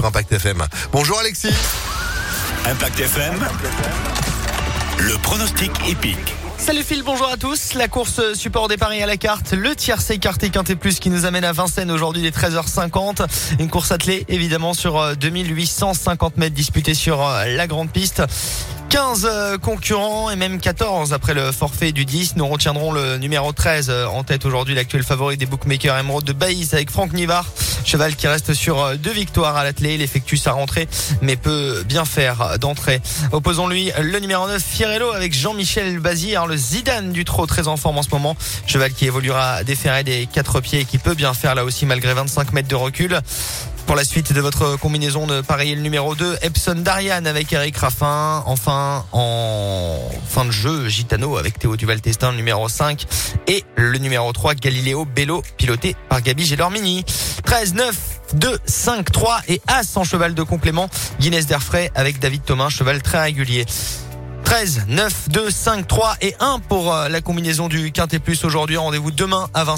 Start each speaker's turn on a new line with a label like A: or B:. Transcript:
A: sur Impact FM. Bonjour Alexis.
B: Impact FM. Le pronostic épique.
C: Salut Phil, bonjour à tous. La course support des paris à la carte, le tiercé écarté Quintet Plus qui nous amène à Vincennes aujourd'hui les 13h50. Une course attelée évidemment sur 2850 euh, mètres disputés sur euh, la grande piste. 15 euh, concurrents et même 14 après le forfait du 10. Nous retiendrons le numéro 13 euh, en tête aujourd'hui, l'actuel favori des bookmakers Emerald de Baïs avec Franck Nivard. Cheval qui reste sur euh, deux victoires à l'attelé. Il effectue sa rentrée mais peut bien faire d'entrée. Opposons-lui le numéro 9 Fierello avec Jean-Michel Bazir, le Zidane du trot très en forme en ce moment. Cheval qui évoluera déféré des quatre pieds et qui peut bien faire là aussi malgré 25 mètres de recul. Pour la suite de votre combinaison de pareil le numéro 2, Epson Darian avec Eric Raffin. Enfin, en fin de jeu, Gitano avec Théo Duval-Testin, numéro 5. Et le numéro 3, Galileo Bello, piloté par Gabi Gélormini. 13, 9, 2, 5, 3 et As en cheval de complément. Guinness d'Airfray avec David Thomas, cheval très régulier. 13, 9, 2, 5, 3 et 1 pour euh, la combinaison du Quintet Plus aujourd'hui. Rendez-vous demain à 20